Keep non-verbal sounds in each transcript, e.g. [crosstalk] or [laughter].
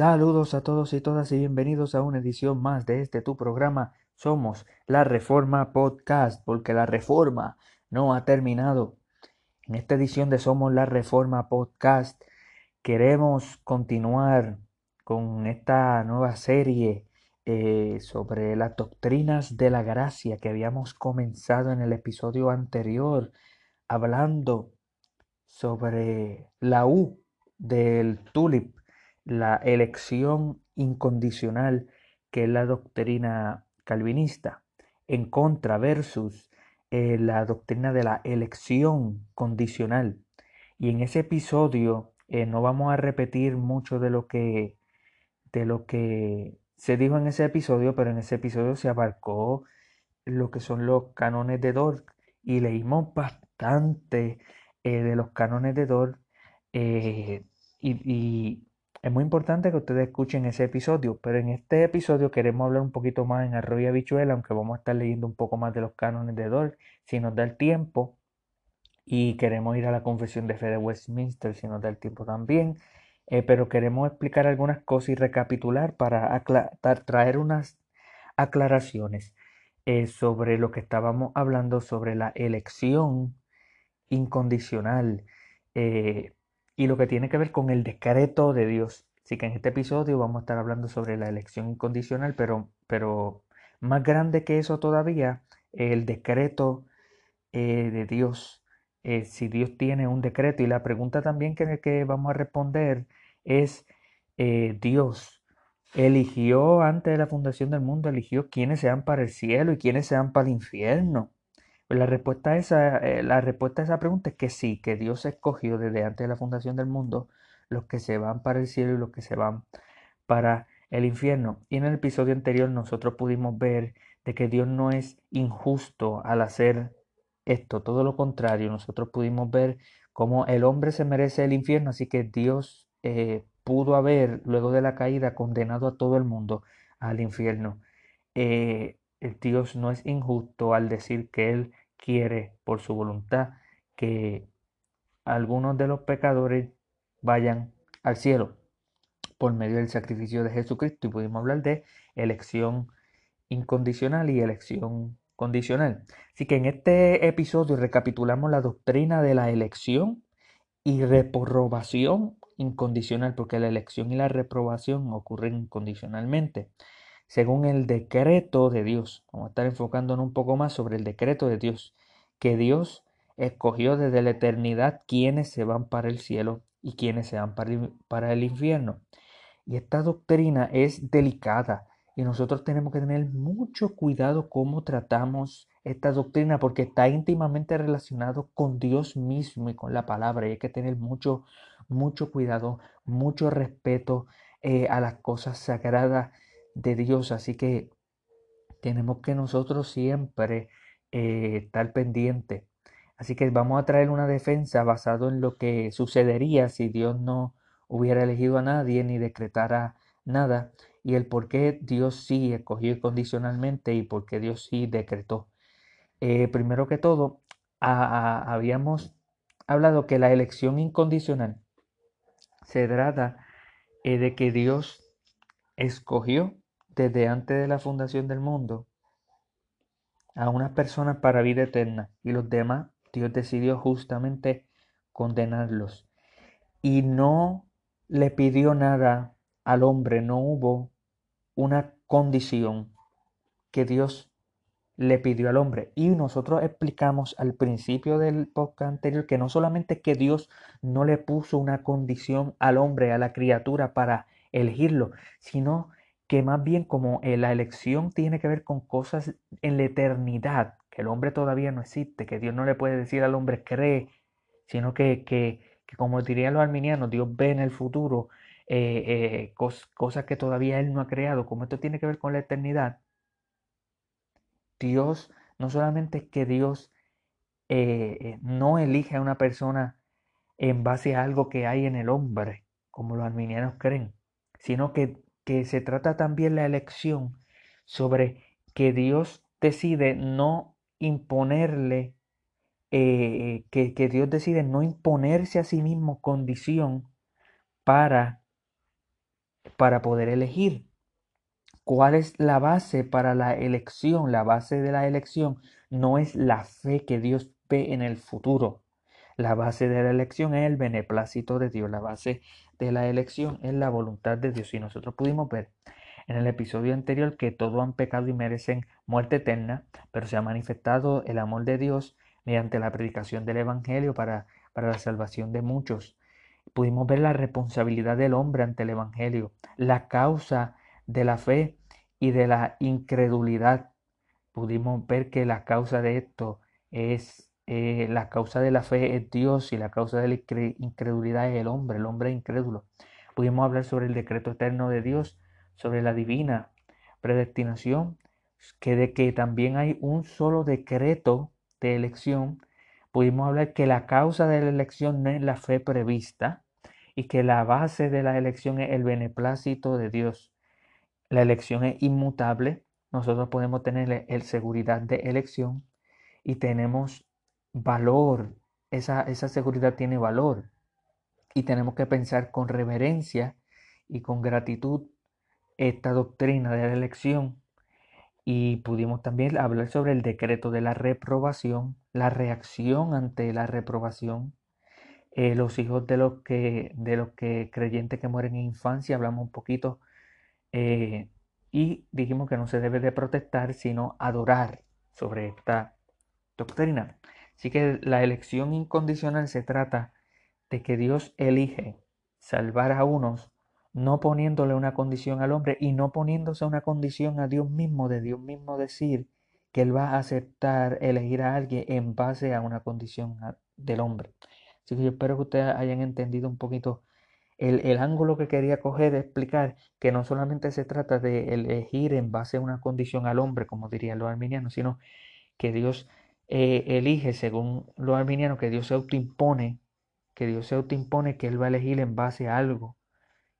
Saludos a todos y todas y bienvenidos a una edición más de este tu programa. Somos la Reforma Podcast, porque la reforma no ha terminado. En esta edición de Somos la Reforma Podcast queremos continuar con esta nueva serie eh, sobre las doctrinas de la gracia que habíamos comenzado en el episodio anterior, hablando sobre la U del tulip la elección incondicional, que es la doctrina calvinista, en contra versus eh, la doctrina de la elección condicional. Y en ese episodio eh, no vamos a repetir mucho de lo que de lo que se dijo en ese episodio, pero en ese episodio se abarcó lo que son los cánones de Dort y leímos bastante eh, de los cánones de Dort y, es muy importante que ustedes escuchen ese episodio, pero en este episodio queremos hablar un poquito más en arroyo y habichuela, aunque vamos a estar leyendo un poco más de los cánones de Dort, si nos da el tiempo, y queremos ir a la confesión de fe de Westminster, si nos da el tiempo también, eh, pero queremos explicar algunas cosas y recapitular para traer unas aclaraciones eh, sobre lo que estábamos hablando sobre la elección incondicional. Eh, y lo que tiene que ver con el decreto de Dios. Así que en este episodio vamos a estar hablando sobre la elección incondicional, pero, pero más grande que eso todavía, el decreto eh, de Dios. Eh, si Dios tiene un decreto y la pregunta también que, que vamos a responder es, eh, Dios eligió antes de la fundación del mundo, eligió quiénes sean para el cielo y quiénes sean para el infierno. Pues la respuesta, a esa, eh, la respuesta a esa pregunta es que sí, que Dios escogió desde antes de la fundación del mundo los que se van para el cielo y los que se van para el infierno. Y en el episodio anterior nosotros pudimos ver de que Dios no es injusto al hacer esto, todo lo contrario, nosotros pudimos ver cómo el hombre se merece el infierno, así que Dios eh, pudo haber, luego de la caída, condenado a todo el mundo al infierno. Eh, Dios no es injusto al decir que Él quiere por su voluntad que algunos de los pecadores vayan al cielo por medio del sacrificio de Jesucristo y pudimos hablar de elección incondicional y elección condicional. Así que en este episodio recapitulamos la doctrina de la elección y reprobación incondicional, porque la elección y la reprobación ocurren incondicionalmente según el decreto de Dios. Vamos a estar enfocándonos un poco más sobre el decreto de Dios, que Dios escogió desde la eternidad quienes se van para el cielo y quienes se van para el infierno. Y esta doctrina es delicada y nosotros tenemos que tener mucho cuidado cómo tratamos esta doctrina porque está íntimamente relacionado con Dios mismo y con la palabra y hay que tener mucho, mucho cuidado, mucho respeto eh, a las cosas sagradas de Dios. Así que tenemos que nosotros siempre eh, estar pendiente. Así que vamos a traer una defensa basado en lo que sucedería si Dios no hubiera elegido a nadie ni decretara nada y el por qué Dios sí escogió condicionalmente y por qué Dios sí decretó. Eh, primero que todo, habíamos hablado que la elección incondicional se trata eh, de que Dios escogió desde antes de la fundación del mundo a unas personas para vida eterna y los demás Dios decidió justamente condenarlos y no le pidió nada al hombre, no hubo una condición que Dios le pidió al hombre. Y nosotros explicamos al principio del podcast anterior que no solamente que Dios no le puso una condición al hombre, a la criatura para elegirlo, sino que más bien como eh, la elección tiene que ver con cosas en la eternidad, que el hombre todavía no existe, que Dios no le puede decir al hombre cree, sino que, que, como dirían los arminianos, Dios ve en el futuro eh, eh, cosas que todavía Él no ha creado, como esto tiene que ver con la eternidad, Dios, no solamente que Dios no elige a una persona en base a algo que hay en el hombre, como los arminianos creen, sino que que se trata también la elección sobre que Dios decide no imponerle, eh, que, que Dios decide no imponerse a sí mismo condición para para poder elegir. ¿Cuál es la base para la elección? La base de la elección no es la fe que Dios ve en el futuro. La base de la elección es el beneplácito de Dios. La base de la elección es la voluntad de Dios. Y nosotros pudimos ver en el episodio anterior que todos han pecado y merecen muerte eterna, pero se ha manifestado el amor de Dios mediante la predicación del Evangelio para, para la salvación de muchos. Pudimos ver la responsabilidad del hombre ante el Evangelio, la causa de la fe y de la incredulidad. Pudimos ver que la causa de esto es eh, la causa de la fe es Dios y la causa de la incredulidad es el hombre, el hombre incrédulo. Pudimos hablar sobre el decreto eterno de Dios, sobre la divina predestinación, que de que también hay un solo decreto de elección. Pudimos hablar que la causa de la elección no es la fe prevista y que la base de la elección es el beneplácito de Dios. La elección es inmutable. Nosotros podemos tener el seguridad de elección y tenemos valor. Esa, esa seguridad tiene valor. Y tenemos que pensar con reverencia y con gratitud esta doctrina de la elección. Y pudimos también hablar sobre el decreto de la reprobación, la reacción ante la reprobación. Eh, los hijos de los que de los que creyentes que mueren en infancia, hablamos un poquito eh, y dijimos que no se debe de protestar, sino adorar sobre esta doctrina. Así que la elección incondicional se trata de que Dios elige salvar a unos, no poniéndole una condición al hombre y no poniéndose una condición a Dios mismo, de Dios mismo decir que Él va a aceptar elegir a alguien en base a una condición del hombre. Así que yo espero que ustedes hayan entendido un poquito el, ángulo que quería coger es explicar que no solamente se trata de elegir en base a una condición al hombre, como dirían los arminianos, sino que Dios eh, elige, según los arminianos, que Dios se autoimpone, que Dios se autoimpone que Él va a elegir en base a algo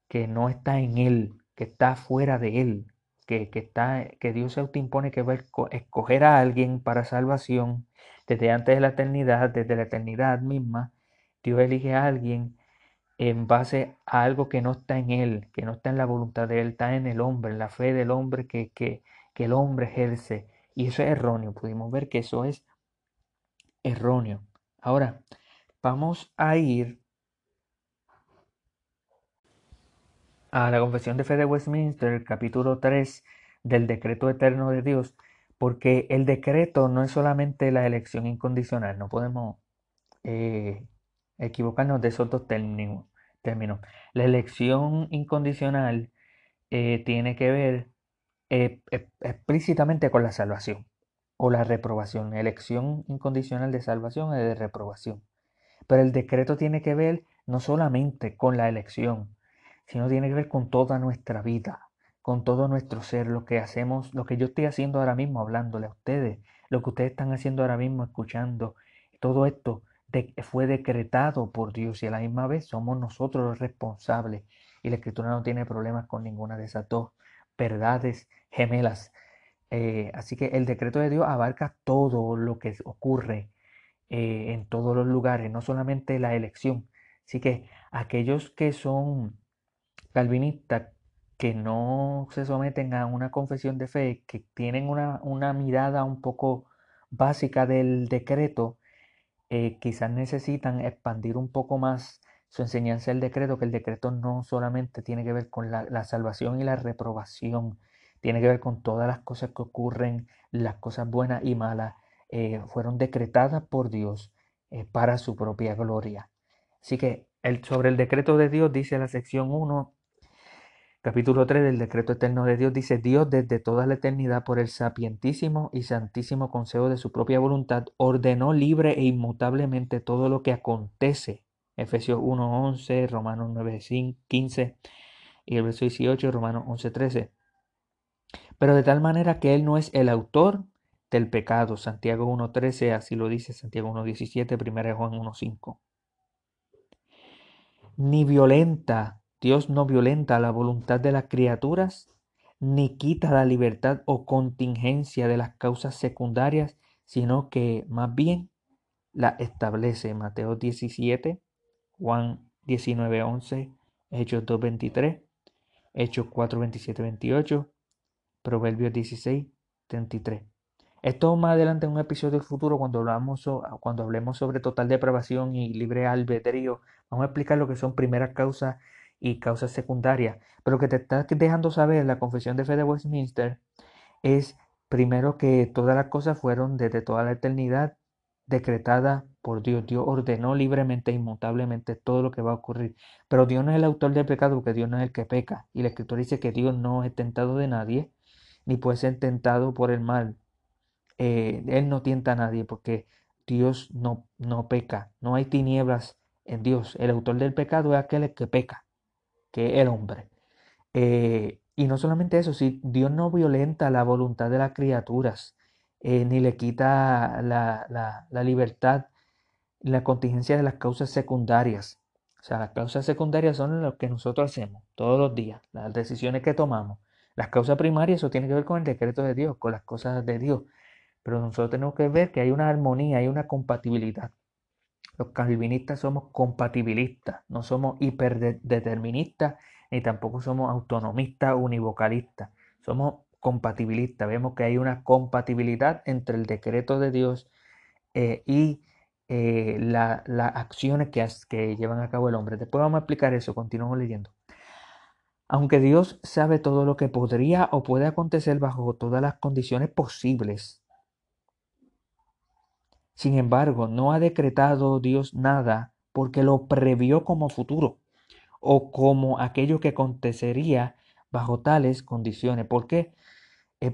que no está en Él, que está fuera de Él, que, que, está, que Dios se autoimpone que va a escoger a alguien para salvación desde antes de la eternidad, desde la eternidad misma. Dios elige a alguien en base a algo que no está en él, que no está en la voluntad de él, está en el hombre, en la fe del hombre que, que, que el hombre ejerce. Y eso es erróneo, pudimos ver que eso es erróneo. Ahora, vamos a ir a la Confesión de Fe de Westminster, capítulo 3 del decreto eterno de Dios, porque el decreto no es solamente la elección incondicional, no podemos eh, equivocarnos de esos dos términos. Término. La elección incondicional eh, tiene que ver eh, explícitamente con la salvación o la reprobación. Elección incondicional de salvación y de reprobación. Pero el decreto tiene que ver no solamente con la elección, sino tiene que ver con toda nuestra vida, con todo nuestro ser, lo que hacemos, lo que yo estoy haciendo ahora mismo hablándole a ustedes, lo que ustedes están haciendo ahora mismo escuchando, todo esto fue decretado por Dios y a la misma vez somos nosotros los responsables. Y la escritura no tiene problemas con ninguna de esas dos verdades gemelas. Eh, así que el decreto de Dios abarca todo lo que ocurre eh, en todos los lugares, no solamente la elección. Así que aquellos que son calvinistas, que no se someten a una confesión de fe, que tienen una, mirada un poco básica del decreto, eh, quizás necesitan expandir un poco más su enseñanza del decreto, que el decreto no solamente tiene que ver con la, salvación y la reprobación, tiene que ver con todas las cosas que ocurren, las cosas buenas y malas, eh, fueron decretadas por Dios eh, para su propia gloria. Así que sobre el decreto de Dios dice la sección 1, Capítulo 3 del decreto eterno de Dios dice, Dios desde toda la eternidad por el sapientísimo y santísimo consejo de su propia voluntad ordenó libre e inmutablemente todo lo que acontece. Efesios 1.11, Romanos 9.15 y el verso 18, Romanos 11.13. Pero de tal manera que Él no es el autor del pecado. Santiago 1.13, así lo dice Santiago 1.17, 1 Juan 1.5. Ni violenta Dios no violenta la voluntad de las criaturas, ni quita la libertad o contingencia de las causas secundarias, sino que más bien la establece. Mateo 17, Juan 19, 11, Hechos 2, 23, Hechos 4, 27, 28, Proverbios 16, 33. Esto más adelante en un episodio futuro, cuando, hablamos cuando hablemos sobre total depravación y libre albedrío, vamos a explicar lo que son primeras causas y causas secundarias. Pero lo que te está dejando saber la confesión de fe de Westminster es primero que todas las cosas fueron desde toda la eternidad decretadas por Dios. Dios ordenó libremente, inmutablemente todo lo que va a ocurrir. Pero Dios no es el autor del pecado porque Dios no es el que peca. Y la escritura dice que Dios no es tentado de nadie, ni puede ser tentado por el mal. Eh, él no tienta a nadie porque Dios no, no peca. No hay tinieblas en Dios. El autor del pecado es aquel que peca, que es el hombre. Eh, y no solamente eso, si Dios no violenta la voluntad de las criaturas, eh, ni le quita la, la, la libertad, la contingencia de las causas secundarias. O sea, las causas secundarias son lo que nosotros hacemos todos los días, las decisiones que tomamos. Las causas primarias, eso tiene que ver con el decreto de Dios, con las cosas de Dios. Pero nosotros tenemos que ver que hay una armonía, hay una compatibilidad. Los calvinistas somos compatibilistas, no somos hiperdeterministas ni tampoco somos autonomistas univocalistas. Somos compatibilistas. Vemos que hay una compatibilidad entre el decreto de Dios eh, y eh, las acciones que, que llevan a cabo el hombre. Después vamos a explicar eso, continuamos leyendo. Aunque Dios sabe todo lo que podría o puede acontecer bajo todas las condiciones posibles, sin embargo, no ha decretado Dios nada porque lo previó como futuro o como aquello que acontecería bajo tales condiciones. ¿Por qué?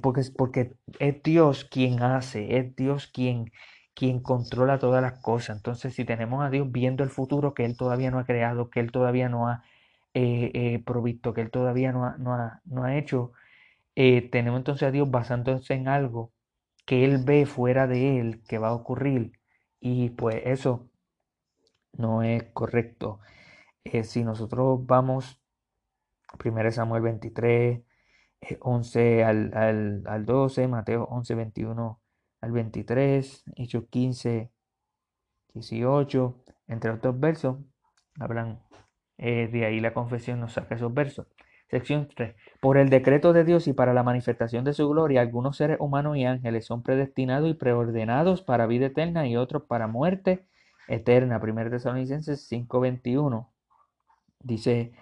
porque, porque es Dios quien hace, es Dios quien, quien controla todas las cosas. Entonces, si tenemos a Dios viendo el futuro que Él todavía no ha creado, que Él todavía no ha eh, eh, provisto, que Él todavía no ha, no ha, no ha hecho, eh, tenemos entonces a Dios basándose en algo que Él ve fuera de Él que va a ocurrir. Y pues eso no es correcto. si nosotros vamos, 1 Samuel 23, 11 al, al, al 12, Mateo 11, 21 al 23, Hechos 15, 18, entre otros versos, hablan eh, de ahí la confesión nos saca esos versos. Sección 3. Por el decreto de Dios y para la manifestación de su gloria, algunos seres humanos y ángeles son predestinados y preordenados para vida eterna y otros para muerte eterna. 1 Tesalonicenses 5:21. Dice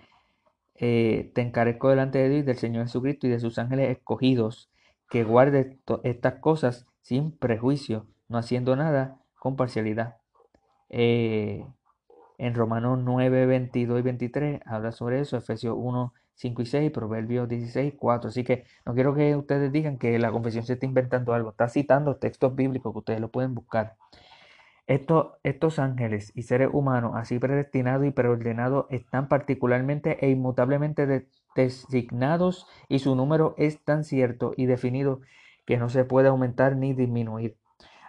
eh, te encarezco delante de Dios, del Señor Jesucristo y de sus ángeles escogidos, que guarde estas cosas sin prejuicio, no haciendo nada con parcialidad. Eh, en Romanos 9, 22 y 23 habla sobre eso, Efesios 1, 5 y 6, Proverbios 16, 4. Así que no quiero que ustedes digan que la confesión se está inventando algo, está citando textos bíblicos que ustedes lo pueden buscar. Estos, ángeles y seres humanos, así predestinados y preordenados, están particularmente e inmutablemente designados y su número es tan cierto y definido que no se puede aumentar ni disminuir.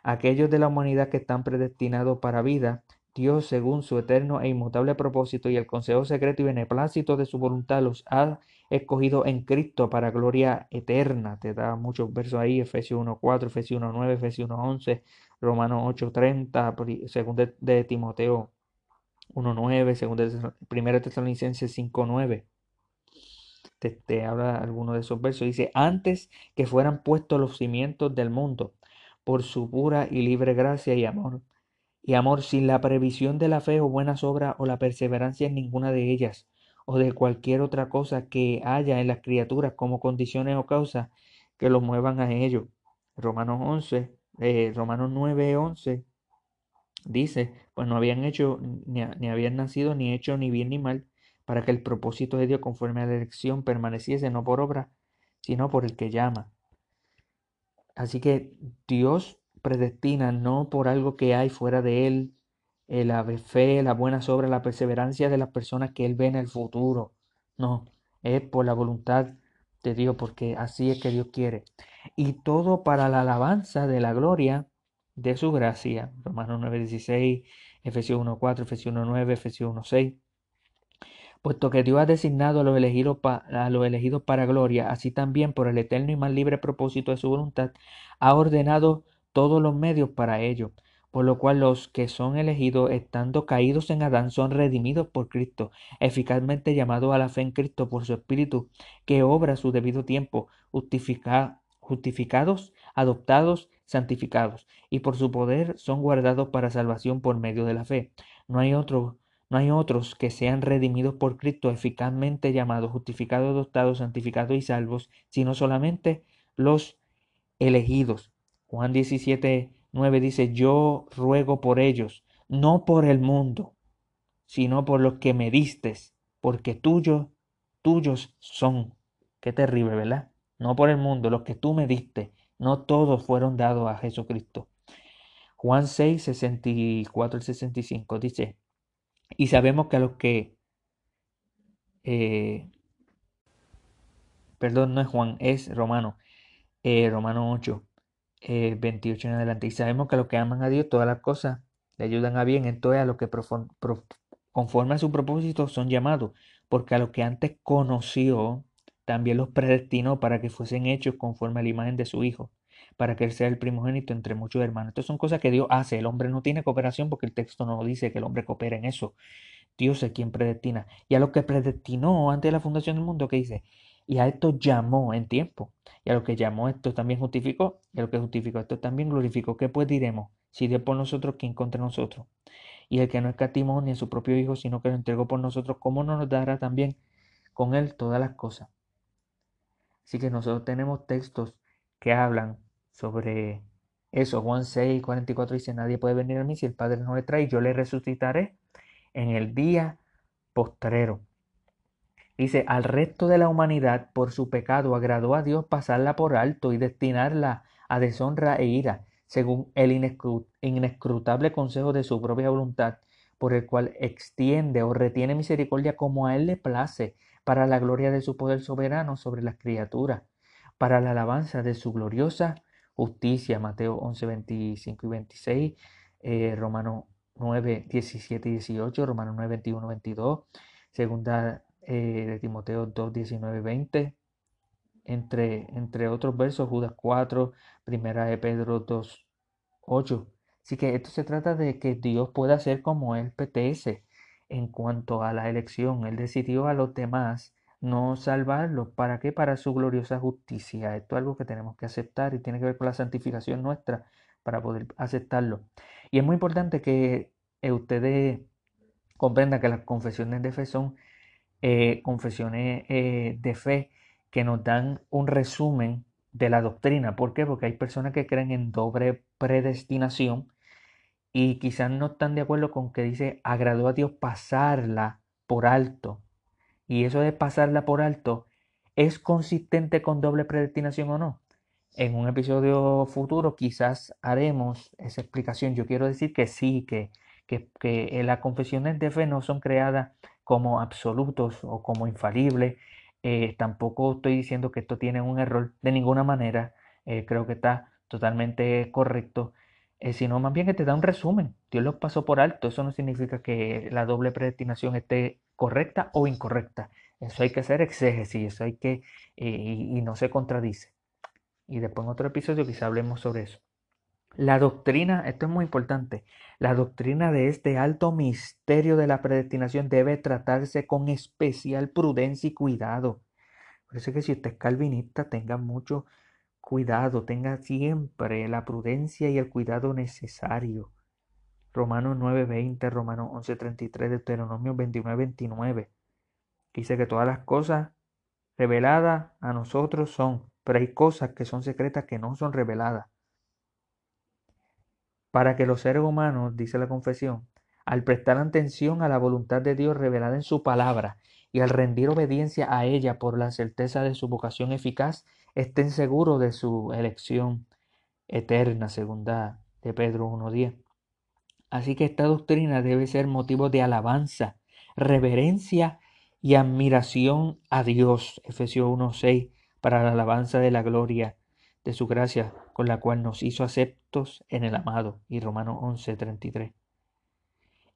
Aquellos de la humanidad que están predestinados para vida, Dios, según su eterno e inmutable propósito y el consejo secreto y beneplácito de su voluntad, los ha escogido en Cristo para gloria eterna. Te da muchos versos ahí, Efesios 1.4, Efesios 1.9, Efesios 1.11, Romanos 8.30, segundo de Timoteo 1.9, segundo de primera Tesalonicenses 5.9. Te, te habla alguno de esos versos. Dice, antes que fueran puestos los cimientos del mundo, por su pura y libre gracia y amor. Y amor sin la previsión de la fe o buenas obras o la perseverancia en ninguna de ellas, o de cualquier otra cosa que haya en las criaturas como condiciones o causas que los muevan a ello. Romanos 11, eh, Romanos 9, 11 dice, pues no habían hecho, ni, ni, habían nacido, ni hecho ni bien ni mal, para que el propósito de Dios conforme a la elección permaneciese no por obra, sino por el que llama. Así que Dios predestina no por algo que hay fuera de Él, la fe, las buenas obras, la perseverancia de las personas que Él ve en el futuro. No, es por la voluntad de Dios, porque así es que Dios quiere. Y todo para la alabanza de la gloria de su gracia. Romanos 9:16, Efesios 1:4, Efesios 1:9, Efesios 1:6. Puesto que Dios ha designado a los, elegidos a los elegidos para gloria, así también por el eterno y más libre propósito de su voluntad, ha ordenado todos los medios para ello por lo cual los que son elegidos, estando caídos en Adán, son redimidos por Cristo, eficazmente llamados a la fe en Cristo por su Espíritu, que obra su debido tiempo, justificados, adoptados, santificados, y por su poder son guardados para salvación por medio de la fe. No hay otro no hay otros que sean redimidos por Cristo, eficazmente llamados, justificados, adoptados, santificados y salvos, sino solamente los elegidos. Juan 17, 9 dice, yo ruego por ellos, no por el mundo, sino por los que me distes, porque tuyos, tuyos son. Qué terrible, ¿verdad? No por el mundo, los que tú me diste, no todos fueron dados a Jesucristo. Juan 6, 64 al 65 dice, y sabemos que a los que... Eh, perdón, no es Juan, es Romano. Eh, Romano 8, 28 eh, en adelante. Y sabemos que los que aman a Dios, todas las cosas le ayudan a bien. Entonces a los que conforme a su propósito son llamados. Porque a los que antes conoció, también los predestinó para que fuesen hechos conforme a la imagen de su Hijo para que él sea el primogénito entre muchos hermanos. Estas son cosas que Dios hace. El hombre no tiene cooperación porque el texto no dice que el hombre coopera en eso. Dios es quien predestina. Y a lo que predestinó antes de la fundación del mundo, ¿qué dice? Y a esto llamó en tiempo. Y a lo que llamó esto también justificó. Y a lo que justificó esto también glorificó. ¿Qué pues diremos? Si Dios por nosotros, ¿quién contra nosotros? Y el que no escatimó ni a su propio Hijo, sino que lo entregó por nosotros, ¿cómo no nos dará también con él todas las cosas? Así que nosotros tenemos textos que hablan sobre eso. Juan 6, 44 dice, nadie puede venir a mí si el Padre no le trae, yo le resucitaré en el día postrero. Dice, al resto de la humanidad por su pecado agradó a Dios pasarla por alto y destinarla a deshonra e ira, según el inescrutable consejo de su propia voluntad, por el cual extiende o retiene misericordia como a él le place, para la gloria de su poder soberano sobre las criaturas, para la alabanza de su gloriosa justicia, Mateo 11, 25 y 26, eh, Romanos 9, 17 y 18, Romanos 9, 21, 22, segunda eh, de Timoteo 2, 19, 20, entre, entre otros versos, Judas 4, primera de Pedro 2, 8. Así que esto se trata de que Dios pueda hacer como Él PTS en cuanto a la elección. Él decidió a los demás no salvarlo. ¿Para qué? Para su gloriosa justicia. Esto es algo que tenemos que aceptar y tiene que ver con la santificación nuestra para poder aceptarlo. Y es muy importante que ustedes comprendan que las confesiones de fe son eh, confesiones eh, de fe que nos dan un resumen de la doctrina. ¿Por qué? Porque hay personas que creen en doble predestinación y quizás no están de acuerdo con que dice agradó a Dios pasarla por alto y eso de pasarla por alto, ¿es consistente con doble predestinación o no? En un episodio futuro quizás haremos esa explicación. Yo quiero decir que sí, que, que, las confesiones de fe no son creadas como absolutos o como infalibles. Eh, tampoco estoy diciendo que esto tiene un error de ninguna manera. Eh, creo que está totalmente correcto. Eh, sino más bien que te da un resumen. Dios lo pasó por alto. Eso no significa que la doble predestinación esté correcta o incorrecta. Eso hay que hacer exégesis, eso hay que, eh, y, no se contradice. Y después en otro episodio quizá hablemos sobre eso. La doctrina, esto es muy importante, la doctrina de este alto misterio de la predestinación debe tratarse con especial prudencia y cuidado. Por eso que si usted es calvinista, tenga mucho cuidado, tenga siempre la prudencia y el cuidado necesario. Romanos 9:20, Romanos 11:33, Deuteronomio 29 Dice que todas las cosas reveladas a nosotros son, pero hay cosas que son secretas que no son reveladas. Para que los seres humanos, dice la confesión, al prestar atención a la voluntad de Dios revelada en su palabra y al rendir obediencia a ella por la certeza de su vocación eficaz, estén seguros de su elección eterna, segunda de Pedro 1.10. Así que esta doctrina debe ser motivo de alabanza, reverencia y admiración a Dios. Efesios 1.6 para la alabanza de la gloria de su gracia con la cual nos hizo aceptos en el amado. Y Romanos 11.33.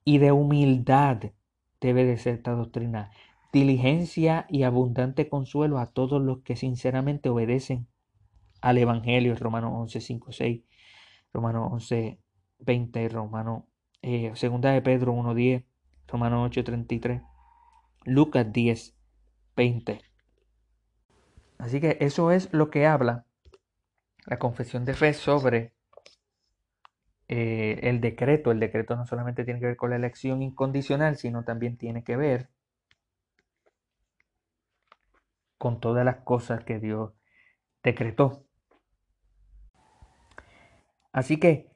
Y de humildad debe de ser esta doctrina. Diligencia y abundante consuelo a todos los que sinceramente obedecen al Evangelio. Romanos 11.5.6. Romanos 11, 20, Romano, eh, segunda de Pedro 1.10, Romano 8.33, Lucas 10, 20. Así que eso es lo que habla la confesión de fe sobre eh, el decreto. El decreto no solamente tiene que ver con la elección incondicional, sino también tiene que ver con todas las cosas que Dios decretó. Así que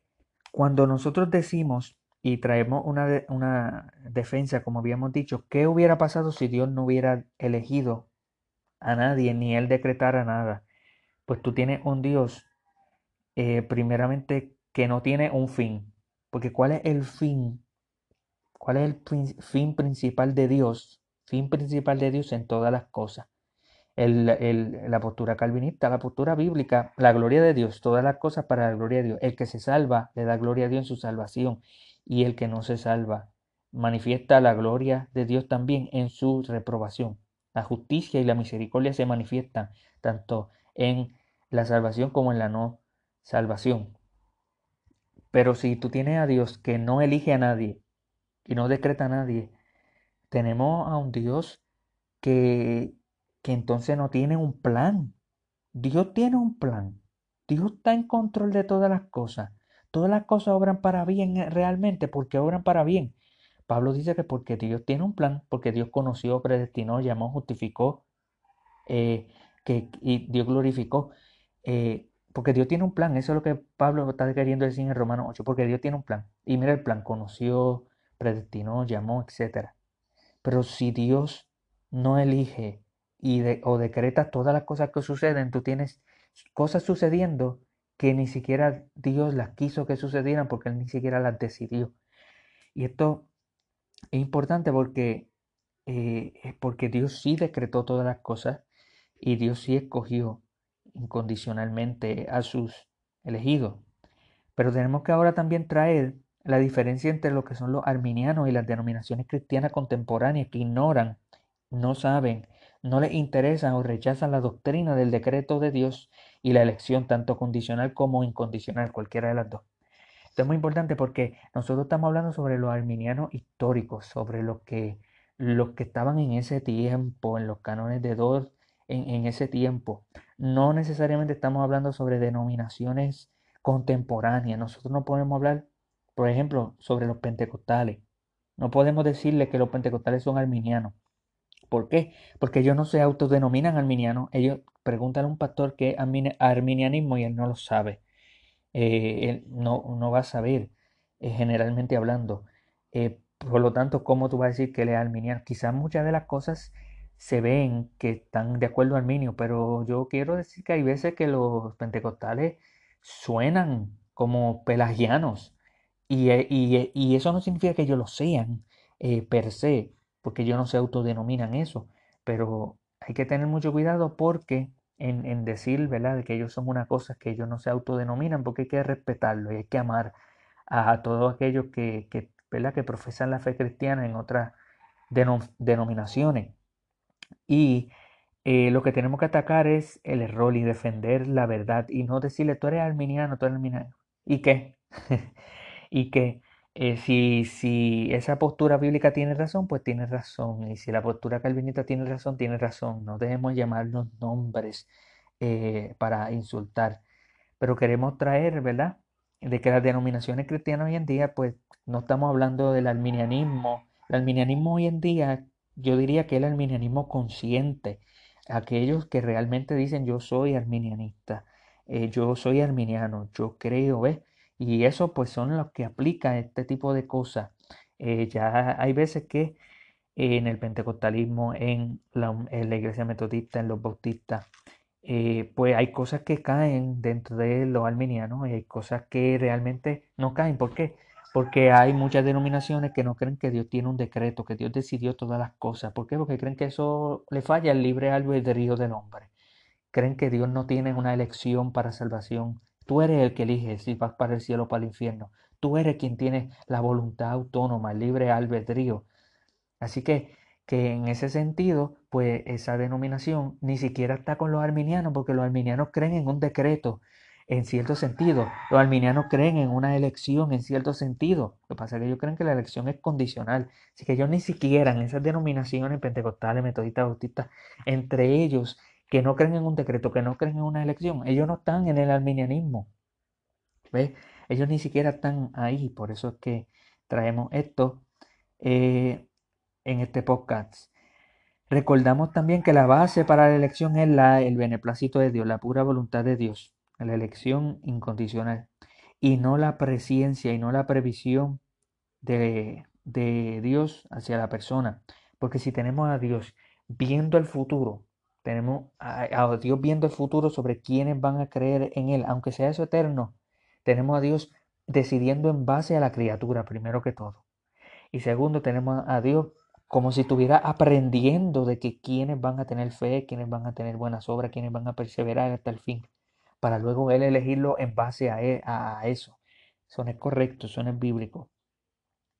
cuando nosotros decimos y traemos una, una, defensa, como habíamos dicho, ¿qué hubiera pasado si Dios no hubiera elegido a nadie, ni Él decretara nada? Pues tú tienes un Dios, eh, primeramente, que no tiene un fin. Porque ¿cuál es el fin? ¿Cuál es el fin principal de Dios? Fin principal de Dios en todas las cosas la postura calvinista, la postura bíblica, la gloria de Dios, todas las cosas para la gloria de Dios. El que se salva le da gloria a Dios en su salvación y el que no se salva manifiesta la gloria de Dios también en su reprobación. La justicia y la misericordia se manifiestan tanto en la salvación como en la no salvación. Pero si tú tienes a Dios que no elige a nadie y no decreta a nadie, tenemos a un Dios que que entonces no tiene un plan. Dios tiene un plan. Dios está en control de todas las cosas. Todas las cosas obran para bien eh, realmente porque obran para bien. Pablo dice que porque Dios tiene un plan, porque Dios conoció, predestinó, llamó, justificó, eh, que, y Dios glorificó. Eh, porque Dios tiene un plan, eso es lo que Pablo está queriendo decir en Romanos 8, porque Dios tiene un plan. Y mira el plan, conoció, predestinó, llamó, etc. Pero si Dios no elige y o decretas todas las cosas que suceden, tú tienes cosas sucediendo que ni siquiera Dios las quiso que sucedieran porque Él ni siquiera las decidió. Y esto es importante porque, eh, porque Dios sí decretó todas las cosas y Dios sí escogió incondicionalmente a sus elegidos. Pero tenemos que ahora también traer la diferencia entre lo que son los arminianos y las denominaciones cristianas contemporáneas que ignoran, no saben no les interesan o rechazan la doctrina del decreto de Dios y la elección tanto condicional como incondicional, cualquiera de las dos. Esto es muy importante porque nosotros estamos hablando sobre los arminianos históricos, sobre los que, los que estaban en ese tiempo, en los cánones de Dor, en ese tiempo. No necesariamente estamos hablando sobre denominaciones contemporáneas. Nosotros no podemos hablar, por ejemplo, sobre los pentecostales. No podemos decirle que los pentecostales son arminianos ¿Por qué? Porque ellos no se autodenominan arminianos. Ellos preguntan a un pastor qué es arminianismo y él no lo sabe. Eh, él no, no, va a saber, eh, generalmente hablando. Eh, por lo tanto, ¿cómo tú vas a decir que él es arminiano? Quizás muchas de las cosas se ven que están de acuerdo a arminio, pero yo quiero decir que hay veces que los pentecostales suenan como pelagianos y, y, y eso no significa que ellos lo sean per se porque ellos no se autodenominan eso, pero hay que tener mucho cuidado porque en, decir, ¿verdad?, que ellos son una cosa que ellos no se autodenominan, porque hay que respetarlo y hay que amar a, todos aquellos que, que, que profesan la fe cristiana en otras denominaciones. Y eh, lo que tenemos que atacar es el error y defender la verdad y no decirle, tú eres arminiano, tú eres arminiano. ¿Y qué? [laughs] ¿Y qué? Eh, si, si esa postura bíblica tiene razón, pues tiene razón. Y si la postura calvinista tiene razón, tiene razón. No debemos llamarnos nombres eh, para insultar. Pero queremos traer, ¿verdad? De que las denominaciones cristianas hoy en día, pues no estamos hablando del arminianismo. El arminianismo hoy en día, yo diría que el arminianismo consciente. Aquellos que realmente dicen yo soy arminianista, eh, yo soy arminiano, yo creo, ¿ves? Y eso pues son los que aplican este tipo de cosas. Eh, ya hay veces que en el pentecostalismo, en la, iglesia metodista, en los bautistas, eh, pues hay cosas que caen dentro de los arminianos y hay cosas que realmente no caen. ¿Por qué? Porque hay muchas denominaciones que no creen que Dios tiene un decreto, que Dios decidió todas las cosas. ¿Por qué? Porque creen que eso le falla el libre albedrío del hombre. Creen que Dios no tiene una elección para salvación Tú eres el que elige si vas para el cielo o para el infierno. Tú eres quien tiene la voluntad autónoma, el libre albedrío. Así que, que en ese sentido, pues esa denominación ni siquiera está con los arminianos, porque los arminianos creen en un decreto. En cierto sentido. Los arminianos creen en una elección en cierto sentido. Lo que pasa es que ellos creen que la elección es condicional. Así que ellos ni siquiera en esas denominaciones pentecostales, metodistas, bautistas, entre ellos que no creen en un decreto, que no creen en una elección, ellos no están en el arminianismo. ¿Ves? Ellos ni siquiera están ahí. Por eso es que traemos esto eh, en este podcast. Recordamos también que la base para la elección es la, el beneplácito de Dios, la pura voluntad de Dios la elección incondicional, y no la presciencia y no la previsión de, de Dios hacia la persona. Porque si tenemos a Dios viendo el futuro, tenemos a, Dios viendo el futuro sobre quienes van a creer en Él, aunque sea eso eterno, tenemos a Dios decidiendo en base a la criatura, primero que todo. Y segundo, tenemos a Dios como si estuviera aprendiendo de que quienes van a tener fe, quienes van a tener buenas obras, quienes van a perseverar hasta el fin para luego él elegirlo en base a, e, eso. Eso no es correcto, eso no es bíblico.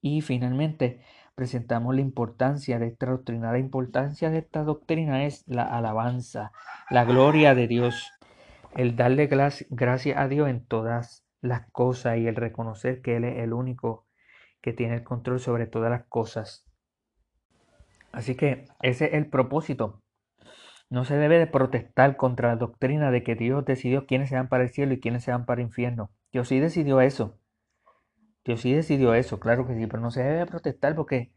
Y finalmente presentamos la importancia de esta doctrina. La importancia de esta doctrina es la alabanza, la gloria de Dios, el darle gracias a Dios en todas las cosas y el reconocer que Él es el único que tiene el control sobre todas las cosas. Así que ese es el propósito no se debe de protestar contra la doctrina de que Dios decidió quiénes se van para el cielo y quiénes se van para el infierno. Dios sí decidió eso. Dios sí decidió eso, claro que sí, pero no se debe de protestar porque,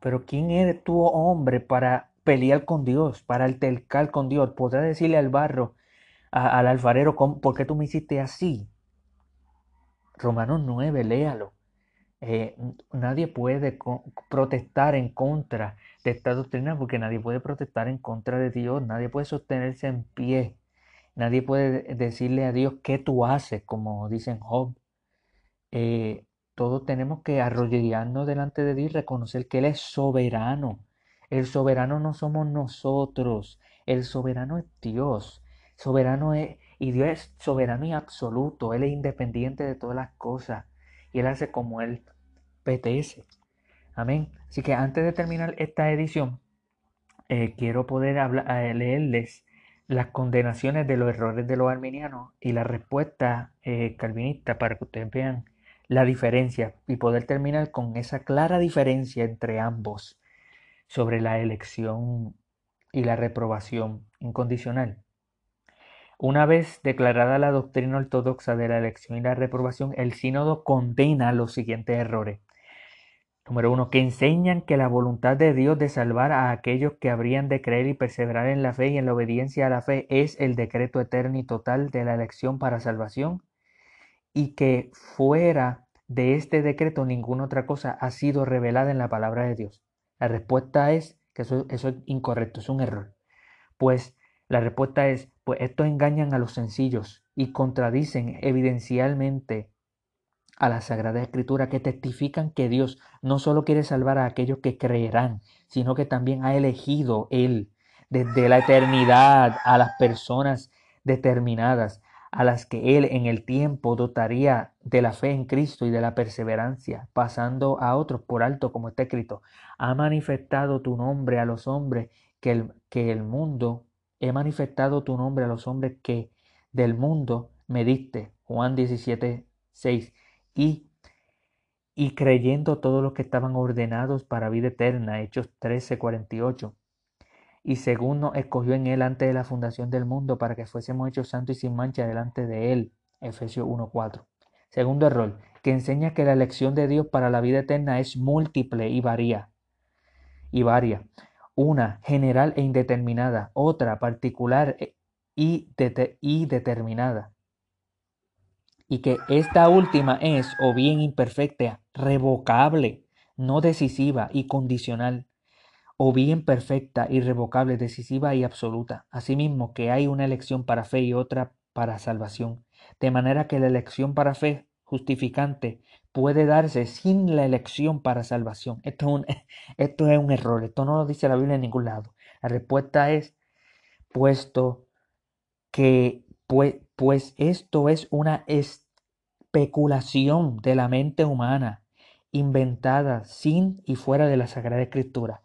pero ¿quién eres tú, hombre, para pelear con Dios, para altercar con Dios? Podrá decirle al barro, al alfarero, ¿por qué tú me hiciste así? Romanos 9, léalo. Eh, nadie puede protestar en contra de esta doctrina porque nadie puede protestar en contra de Dios, nadie puede sostenerse en pie, nadie puede decirle a Dios qué tú haces, como dicen Job. Eh, todos tenemos que arrodillarnos delante de Dios y reconocer que Él es soberano. El soberano no somos nosotros, el soberano es Dios. Soberano es, y Dios es soberano y absoluto, Él es independiente de todas las cosas y Él hace como Él petece. Amén. Así que antes de terminar esta edición, eh, quiero poder eh, leerles las condenaciones de los errores de los arminianos y la respuesta eh, calvinista para que ustedes vean la diferencia y poder terminar con esa clara diferencia entre ambos sobre la elección y la reprobación incondicional. Una vez declarada la doctrina ortodoxa de la elección y la reprobación, el sínodo condena los siguientes errores. Número uno, que enseñan que la voluntad de Dios de salvar a aquellos que habrían de creer y perseverar en la fe y en la obediencia a la fe es el decreto eterno y total de la elección para salvación y que fuera de este decreto ninguna otra cosa ha sido revelada en la palabra de Dios. La respuesta es que eso, es incorrecto, es un error. Pues la respuesta es, pues estos engañan a los sencillos y contradicen evidencialmente a la Sagrada Escritura que testifican que Dios no solo quiere salvar a aquellos que creerán, sino que también ha elegido Él desde la eternidad a las personas determinadas, a las que Él en el tiempo dotaría de la fe en Cristo y de la perseverancia, pasando a otros por alto, como está escrito. Ha manifestado tu nombre a los hombres que el, que el mundo, he manifestado tu nombre a los hombres que del mundo me diste. Juan 17, 6 y, y creyendo todos los que estaban ordenados para vida eterna, Hechos 13, 48. Y según nos escogió en él antes de la fundación del mundo para que fuésemos hechos santos y sin mancha delante de él, Efesios 1.4. Segundo error, que enseña que la elección de Dios para la vida eterna es múltiple y varía. Y varia. Una, general e indeterminada. Otra, particular e, y, y determinada y que esta última es o bien imperfecta, revocable, no decisiva y condicional, o bien perfecta, irrevocable, decisiva y absoluta. Asimismo que hay una elección para fe y otra para salvación, de manera que la elección para fe justificante puede darse sin la elección para salvación. Esto es un, [laughs] esto es un error, esto no lo dice la Biblia en ningún lado. La respuesta es, puesto que pues, pues esto es una especulación de la mente humana, inventada sin y fuera de la Sagrada Escritura,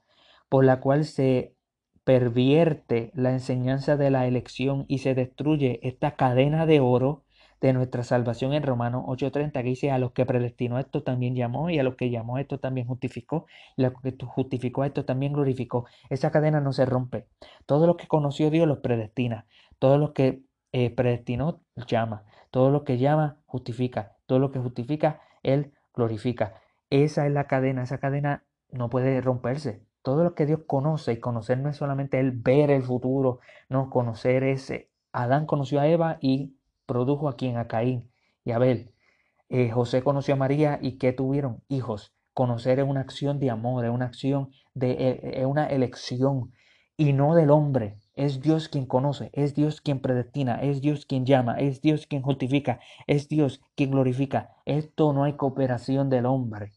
por la cual se pervierte la enseñanza de la elección y se destruye esta cadena de oro de nuestra salvación en Romanos 8:30, que dice, a los que predestinó esto también llamó, y a los que llamó esto también justificó, y a los que justificó esto también glorificó. Esa cadena no se rompe. Todo lo que conoció Dios los predestina. Todo lo que eh, predestinó llama. Todo lo que llama justifica. Todo lo que justifica, Él glorifica. Esa es la cadena. Esa cadena no puede romperse. Todo lo que Dios conoce, y conocer no es solamente el ver el futuro, no, conocer ese. Adán conoció a Eva y produjo a quien, a Caín y Abel. Eh, José conoció a María y ¿qué tuvieron? Hijos. Conocer es una acción de amor, es una acción de, eh, es una elección y no del hombre. Es Dios quien conoce, es Dios quien predestina, es Dios quien llama, es Dios quien justifica, es Dios quien glorifica. Esto no hay cooperación del hombre.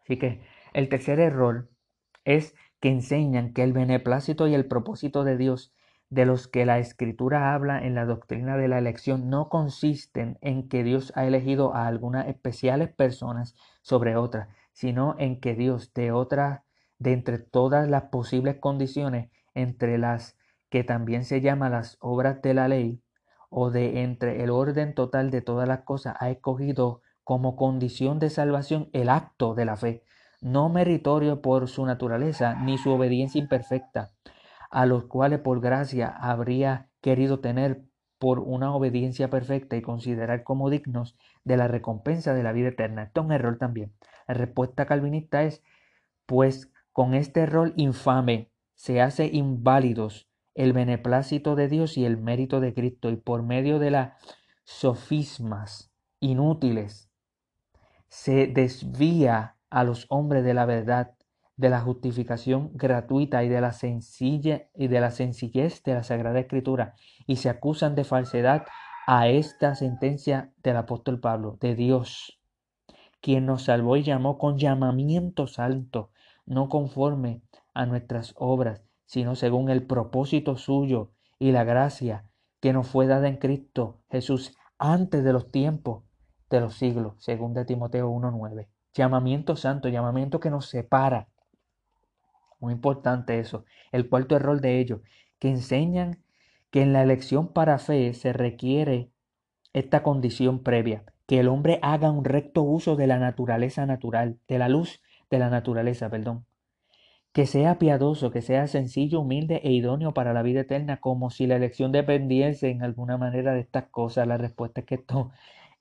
Así que el tercer error es que enseñan que el beneplácito y el propósito de Dios de los que la escritura habla en la doctrina de la elección no consisten en que Dios ha elegido a algunas especiales personas sobre otras, sino en que Dios de otras, de entre todas las posibles condiciones, entre las que también se llama las obras de la ley, o de entre el orden total de todas las cosas, ha escogido como condición de salvación el acto de la fe, no meritorio por su naturaleza ni su obediencia imperfecta, a los cuales por gracia habría querido tener por una obediencia perfecta y considerar como dignos de la recompensa de la vida eterna. Esto es un error también. La respuesta calvinista es, pues con este error infame se hace inválidos el beneplácito de Dios y el mérito de Cristo y por medio de las sofismas inútiles se desvía a los hombres de la verdad, de la justificación gratuita y de la sencilla y de la sencillez de la Sagrada Escritura y se acusan de falsedad a esta sentencia del apóstol Pablo, de Dios, quien nos salvó y llamó con llamamiento santo, no conforme a nuestras obras, sino según el propósito suyo y la gracia que nos fue dada en Cristo Jesús antes de los tiempos de los siglos, según de Timoteo 1.9 llamamiento santo, llamamiento que nos separa. Muy importante eso. El cuarto error de ellos, que enseñan que en la elección para fe se requiere esta condición previa, que el hombre haga un recto uso de la naturaleza natural, de la luz de la naturaleza, perdón. Que sea piadoso, que sea sencillo, humilde e idóneo para la vida eterna, como si la elección dependiese en alguna manera de estas cosas. La respuesta es que esto,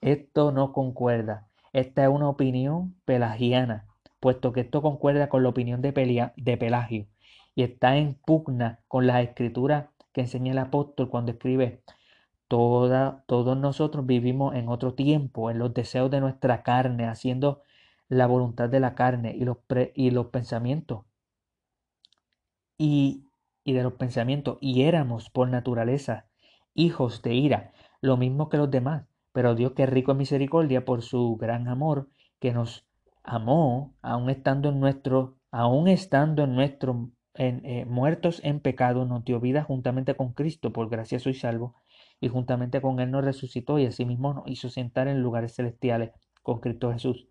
esto no concuerda. Esta es una opinión pelagiana, puesto que esto concuerda con la opinión de, Pelagio y está en pugna con las escrituras que enseña el apóstol cuando escribe todos nosotros vivimos en otro tiempo, en los deseos de nuestra carne, haciendo la voluntad de la carne y los, y los pensamientos. Y, y de los pensamientos, y éramos por naturaleza hijos de ira, lo mismo que los demás. Pero Dios que es rico en misericordia por su gran amor, que nos amó, aun estando en nuestro, aun estando en nuestro, en, eh, muertos en pecado, nos dio vida juntamente con Cristo, por gracia soy salvo, y juntamente con Él nos resucitó y asimismo nos hizo sentar en lugares celestiales con Cristo Jesús.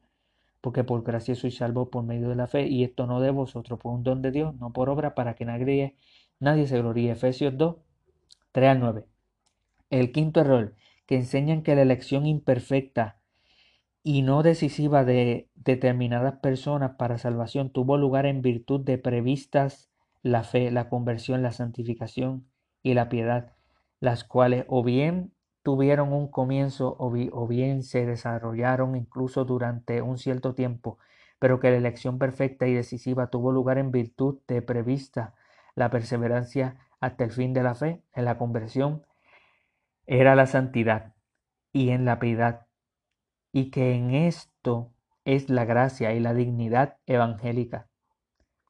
Porque por gracia soy salvo por medio de la fe, y esto no de vosotros, por un don de Dios, no por obra, para que nadie, nadie se gloríe. Efesios 2, 3 al 9. El quinto error que enseñan que la elección imperfecta y no decisiva de determinadas personas para salvación tuvo lugar en virtud de previstas la fe, la conversión, la santificación y la piedad, las cuales o bien tuvieron un comienzo o, bien se desarrollaron incluso durante un cierto tiempo, pero que la elección perfecta y decisiva tuvo lugar en virtud de prevista la perseverancia hasta el fin de la fe, en la conversión, era la santidad y en la piedad, y que en esto es la gracia y la dignidad evangélica.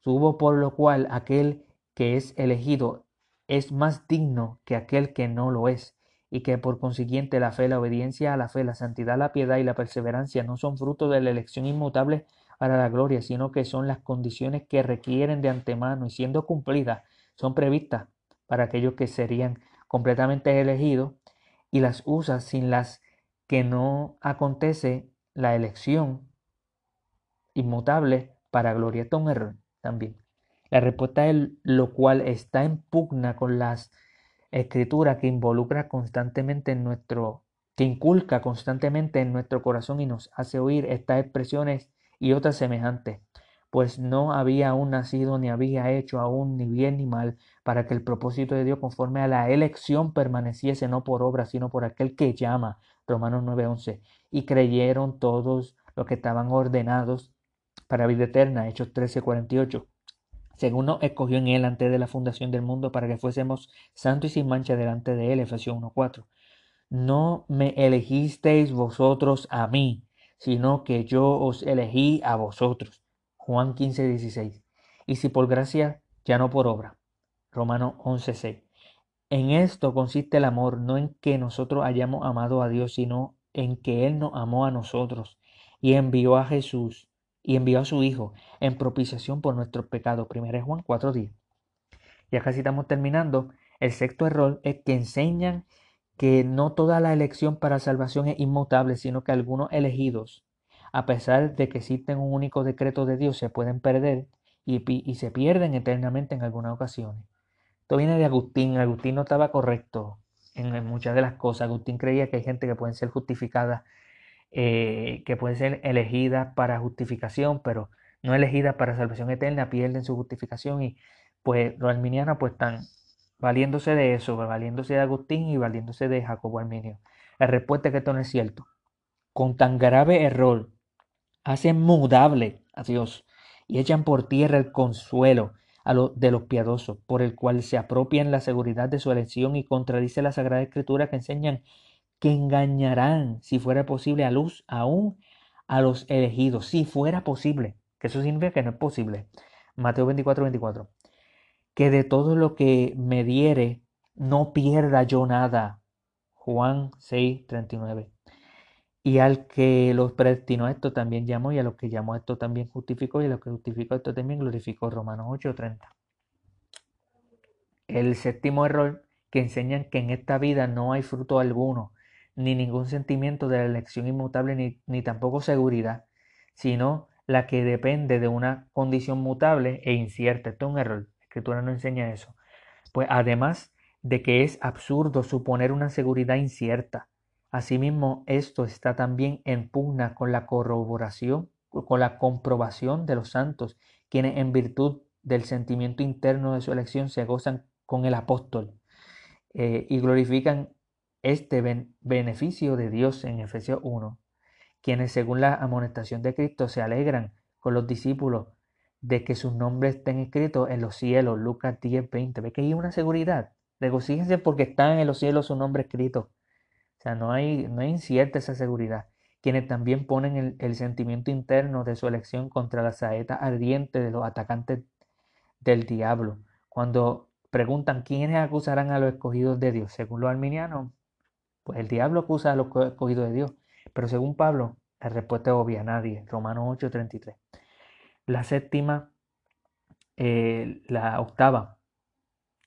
Tuvo por lo cual aquel que es elegido es más digno que aquel que no lo es, y que por consiguiente la fe, la obediencia a la fe, la santidad, la piedad y la perseverancia no son fruto de la elección inmutable para la gloria, sino que son las condiciones que requieren de antemano y siendo cumplidas son previstas para aquellos que serían completamente elegidos y las usa sin las que no acontece la elección inmutable para gloria. Esto error también. La respuesta es lo cual está en pugna con las escritura que involucra constantemente en nuestro, que inculca constantemente en nuestro corazón y nos hace oír estas expresiones y otras semejantes, pues no había aún nacido ni había hecho aún ni bien ni mal, para que el propósito de Dios conforme a la elección permaneciese no por obra, sino por aquel que llama, Romanos 9:11, y creyeron todos los que estaban ordenados para vida eterna, Hechos 13:48 según nos escogió en él antes de la fundación del mundo para que fuésemos santos y sin mancha delante de él, Efesios 1.4. No me elegisteis vosotros a mí, sino que yo os elegí a vosotros. Juan 15.16. Y si por gracia, ya no por obra. Romano 11.6. En esto consiste el amor, no en que nosotros hayamos amado a Dios, sino en que Él nos amó a nosotros y envió a Jesús y envió a su Hijo en propiciación por nuestros pecados. 1 Juan 4.10. Ya casi estamos terminando. El sexto error es que enseñan que no toda la elección para salvación es inmutable, sino que algunos elegidos, a pesar de que existen un único decreto de Dios, se pueden perder y, y se pierden eternamente en algunas ocasiones. Esto viene de Agustín. Agustín no estaba correcto en muchas de las cosas. Agustín creía que hay gente que pueden ser justificada eh, que pueden ser elegidas para justificación, pero no elegidas para salvación eterna, pierden su justificación y pues los arminianos pues están valiéndose de eso, valiéndose de Agustín y valiéndose de Jacobo Arminio. La respuesta es que esto no es cierto. Con tan grave error, hacen mudable a Dios y echan por tierra el consuelo de los piadosos, por el cual se apropian la seguridad de su elección y contradice la Sagrada Escritura que enseñan que engañarán, si fuera posible, a luz aún a los elegidos, si fuera posible, que eso significa que no es posible. Mateo 24, 24. Que de todo lo que me diere, no pierda yo nada. Juan 6, 39. Y al que los predestinó esto también llamó, y a los que llamó esto también justificó, y a los que justificó esto también glorificó. Romanos 8, 30. El séptimo error que enseñan que en esta vida no hay fruto alguno ni ningún sentimiento de la elección inmutable, ni, ni tampoco seguridad, sino la que depende de una condición mutable e incierta. Esto es un error. La escritura no enseña eso. Pues además de que es absurdo suponer una seguridad incierta. Asimismo, esto está también en pugna con la corroboración, con la comprobación de los santos, quienes en virtud del sentimiento interno de su elección se gozan con el apóstol eh, y glorifican este beneficio de Dios en Efesios 1, quienes según la amonestación de Cristo se alegran con los discípulos de que sus nombres estén escritos en los cielos, Lucas 10, 20. Ve que hay una seguridad. Regocíjense porque están en los cielos su nombre escrito. O sea, no hay, no hay incierta esa seguridad. Quienes también ponen el, sentimiento interno de su elección contra la saeta ardiente de los atacantes del diablo. Cuando preguntan quiénes acusarán a los escogidos de Dios, según los arminianos, pues el diablo acusa a los escogidos de Dios. Pero según Pablo, la respuesta es obvia, nadie. Romanos 8:33. La séptima, eh, la octava,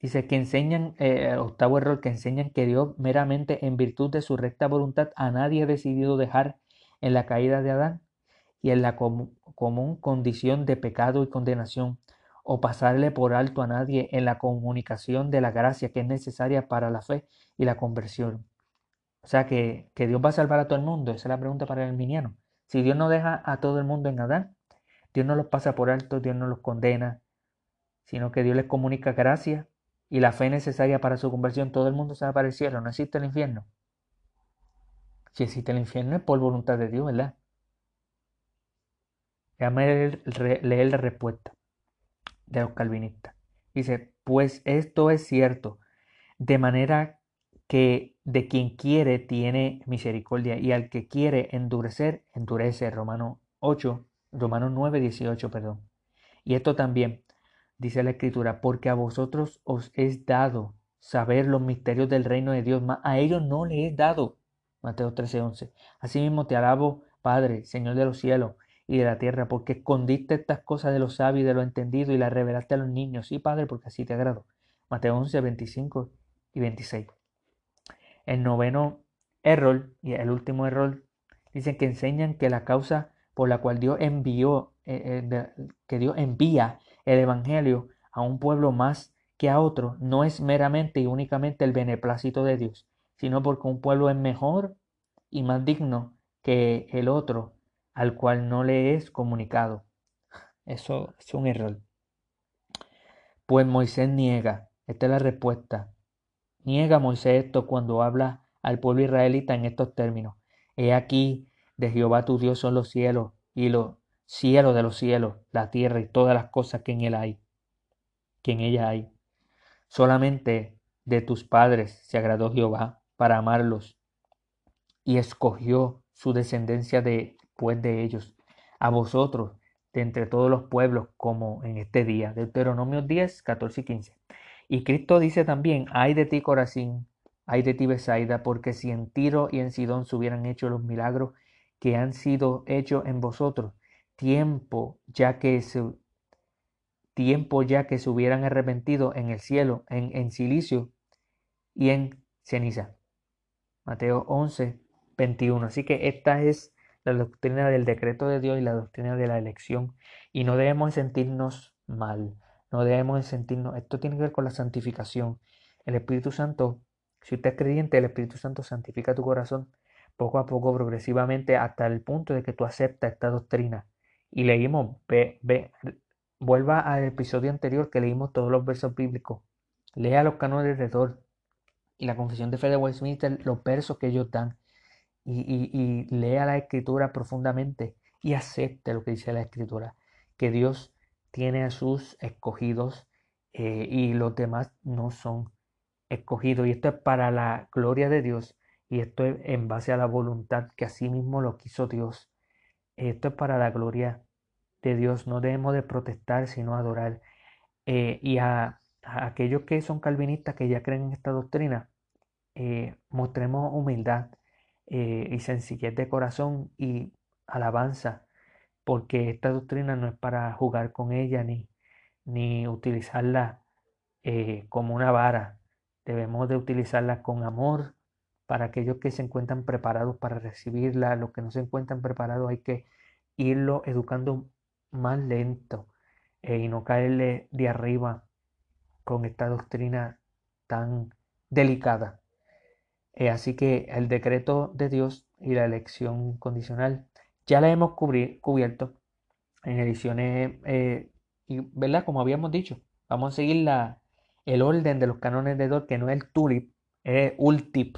dice que enseñan, eh, octavo error, que enseñan que Dios meramente en virtud de su recta voluntad a nadie ha decidido dejar en la caída de Adán y en la común condición de pecado y condenación, o pasarle por alto a nadie en la comunicación de la gracia que es necesaria para la fe y la conversión. O sea, que, Dios va a salvar a todo el mundo. Esa es la pregunta para el arminiano. Si Dios no deja a todo el mundo en Adán, Dios no los pasa por alto, Dios no los condena, sino que Dios les comunica gracia y la fe necesaria para su conversión. Todo el mundo se va para el cielo, no existe el infierno. Si existe el infierno es por voluntad de Dios, ¿verdad? Déjame leer, leer la respuesta de los calvinistas. Dice, pues esto es cierto, de manera que de quien quiere tiene misericordia y al que quiere endurecer, endurece. Romano 8, Romanos 9, 18, perdón. Y esto también, dice la escritura, porque a vosotros os es dado saber los misterios del reino de Dios, mas a ellos no les es dado. Mateo 13, 11. Asimismo te alabo, Padre, Señor de los cielos y de la tierra, porque escondiste estas cosas de los sabios y de los entendidos y las revelaste a los niños. Sí, Padre, porque así te agrado. Mateo 11, 25 y 26. El noveno error y el último error dicen que enseñan que la causa por la cual Dios envió, eh, eh, que Dios envía el Evangelio a un pueblo más que a otro no es meramente y únicamente el beneplácito de Dios, sino porque un pueblo es mejor y más digno que el otro al cual no le es comunicado. Eso es un error. Pues Moisés niega, esta es la respuesta. Niega Moisés esto cuando habla al pueblo israelita en estos términos. He aquí, de Jehová tu Dios son los cielos y los cielos de los cielos, la tierra y todas las cosas que en él hay, que en ella hay. Solamente de tus padres se agradó Jehová para amarlos y escogió su descendencia después de ellos. A vosotros, de entre todos los pueblos, como en este día. Deuteronomio 10, 14 y 15. Y Cristo dice también, ay de ti Corazín, ay de ti Besaida, porque si en Tiro y en Sidón se hubieran hecho los milagros que han sido hechos en vosotros, tiempo ya que se, tiempo ya que se hubieran arrepentido en el cielo, en, en silicio y en ceniza. Mateo 11, 21. Así que esta es la doctrina del decreto de Dios y la doctrina de la elección. Y no debemos sentirnos mal, no debemos sentirnos, esto tiene que ver con la santificación. El Espíritu Santo, si usted es creyente, el Espíritu Santo santifica tu corazón poco a poco, progresivamente, hasta el punto de que tú aceptas esta doctrina. Y leímos, vuelva al episodio anterior que leímos todos los versos bíblicos. Lea los canones de Dor y la confesión de fe de Westminster, los versos que ellos dan y, lea la escritura profundamente y acepte lo que dice la escritura, que Dios tiene a sus escogidos eh, y los demás no son escogidos. Y esto es para la gloria de Dios y esto es en base a la voluntad que así mismo lo quiso Dios. Esto es para la gloria de Dios. No debemos de protestar, sino adorar. Eh, y a, aquellos que son calvinistas, que ya creen en esta doctrina, eh, mostremos humildad eh, y sencillez de corazón y alabanza, porque esta doctrina no es para jugar con ella ni, ni utilizarla como una vara. Debemos de utilizarla con amor para aquellos que se encuentran preparados para recibirla. Los que no se encuentran preparados hay que irlo educando más lento eh, y no caerle de arriba con esta doctrina tan delicada. Eh, así que el decreto de Dios y la elección condicional ya la hemos cubierto en ediciones, eh, y, ¿verdad? Como habíamos dicho, vamos a seguir la, el orden de los canones de Dor, que no es el tulip, es ultip.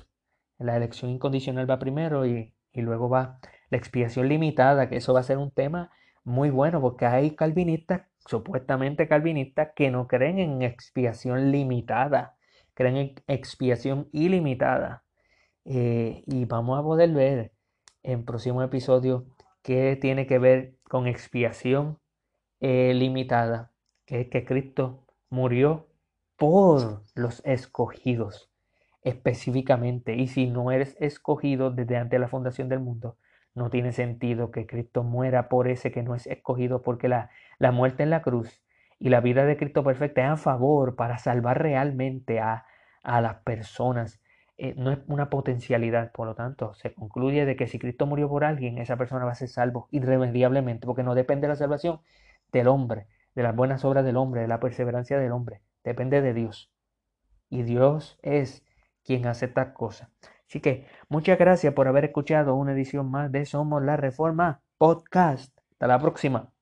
La elección incondicional va primero y, y luego va la expiación limitada, que eso va a ser un tema muy bueno, porque hay calvinistas, supuestamente calvinistas, que no creen en expiación limitada, creen en expiación ilimitada. Eh, y vamos a poder ver en próximo episodio qué tiene que ver con expiación eh, limitada, que Cristo murió por los escogidos específicamente. Y si no eres escogido desde antes de la fundación del mundo, no tiene sentido que Cristo muera por ese que no es escogido, porque la, la muerte en la cruz y la vida de Cristo perfecta es a favor para salvar realmente a, a las personas eh, no es una potencialidad. Por lo tanto, se concluye de que si Cristo murió por alguien, esa persona va a ser salvo irremediablemente, porque no depende de la salvación del hombre, de las buenas obras del hombre, de la perseverancia del hombre. Depende de Dios. Y Dios es quien hace estas cosas. Así que muchas gracias por haber escuchado una edición más de Somos la Reforma Podcast. Hasta la próxima.